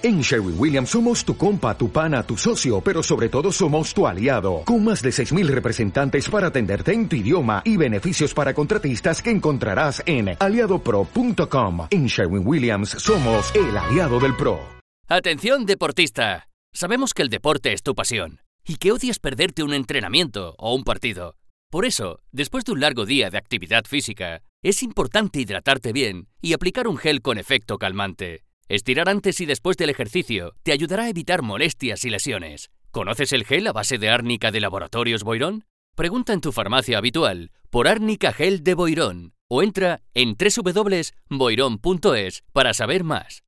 En Sherwin Williams somos tu compa, tu pana, tu socio, pero sobre todo somos tu aliado, con más de 6.000 representantes para atenderte en tu idioma y beneficios para contratistas que encontrarás en aliadopro.com. En Sherwin Williams somos el aliado del PRO. Atención deportista. Sabemos que el deporte es tu pasión y que odias perderte un entrenamiento o un partido. Por eso, después de un largo día de actividad física, es importante hidratarte bien y aplicar un gel con efecto calmante. Estirar antes y después del ejercicio te ayudará a evitar molestias y lesiones. ¿Conoces el gel a base de árnica de Laboratorios Boirón? Pregunta en tu farmacia habitual por árnica gel de Boirón o entra en www.boirón.es para saber más.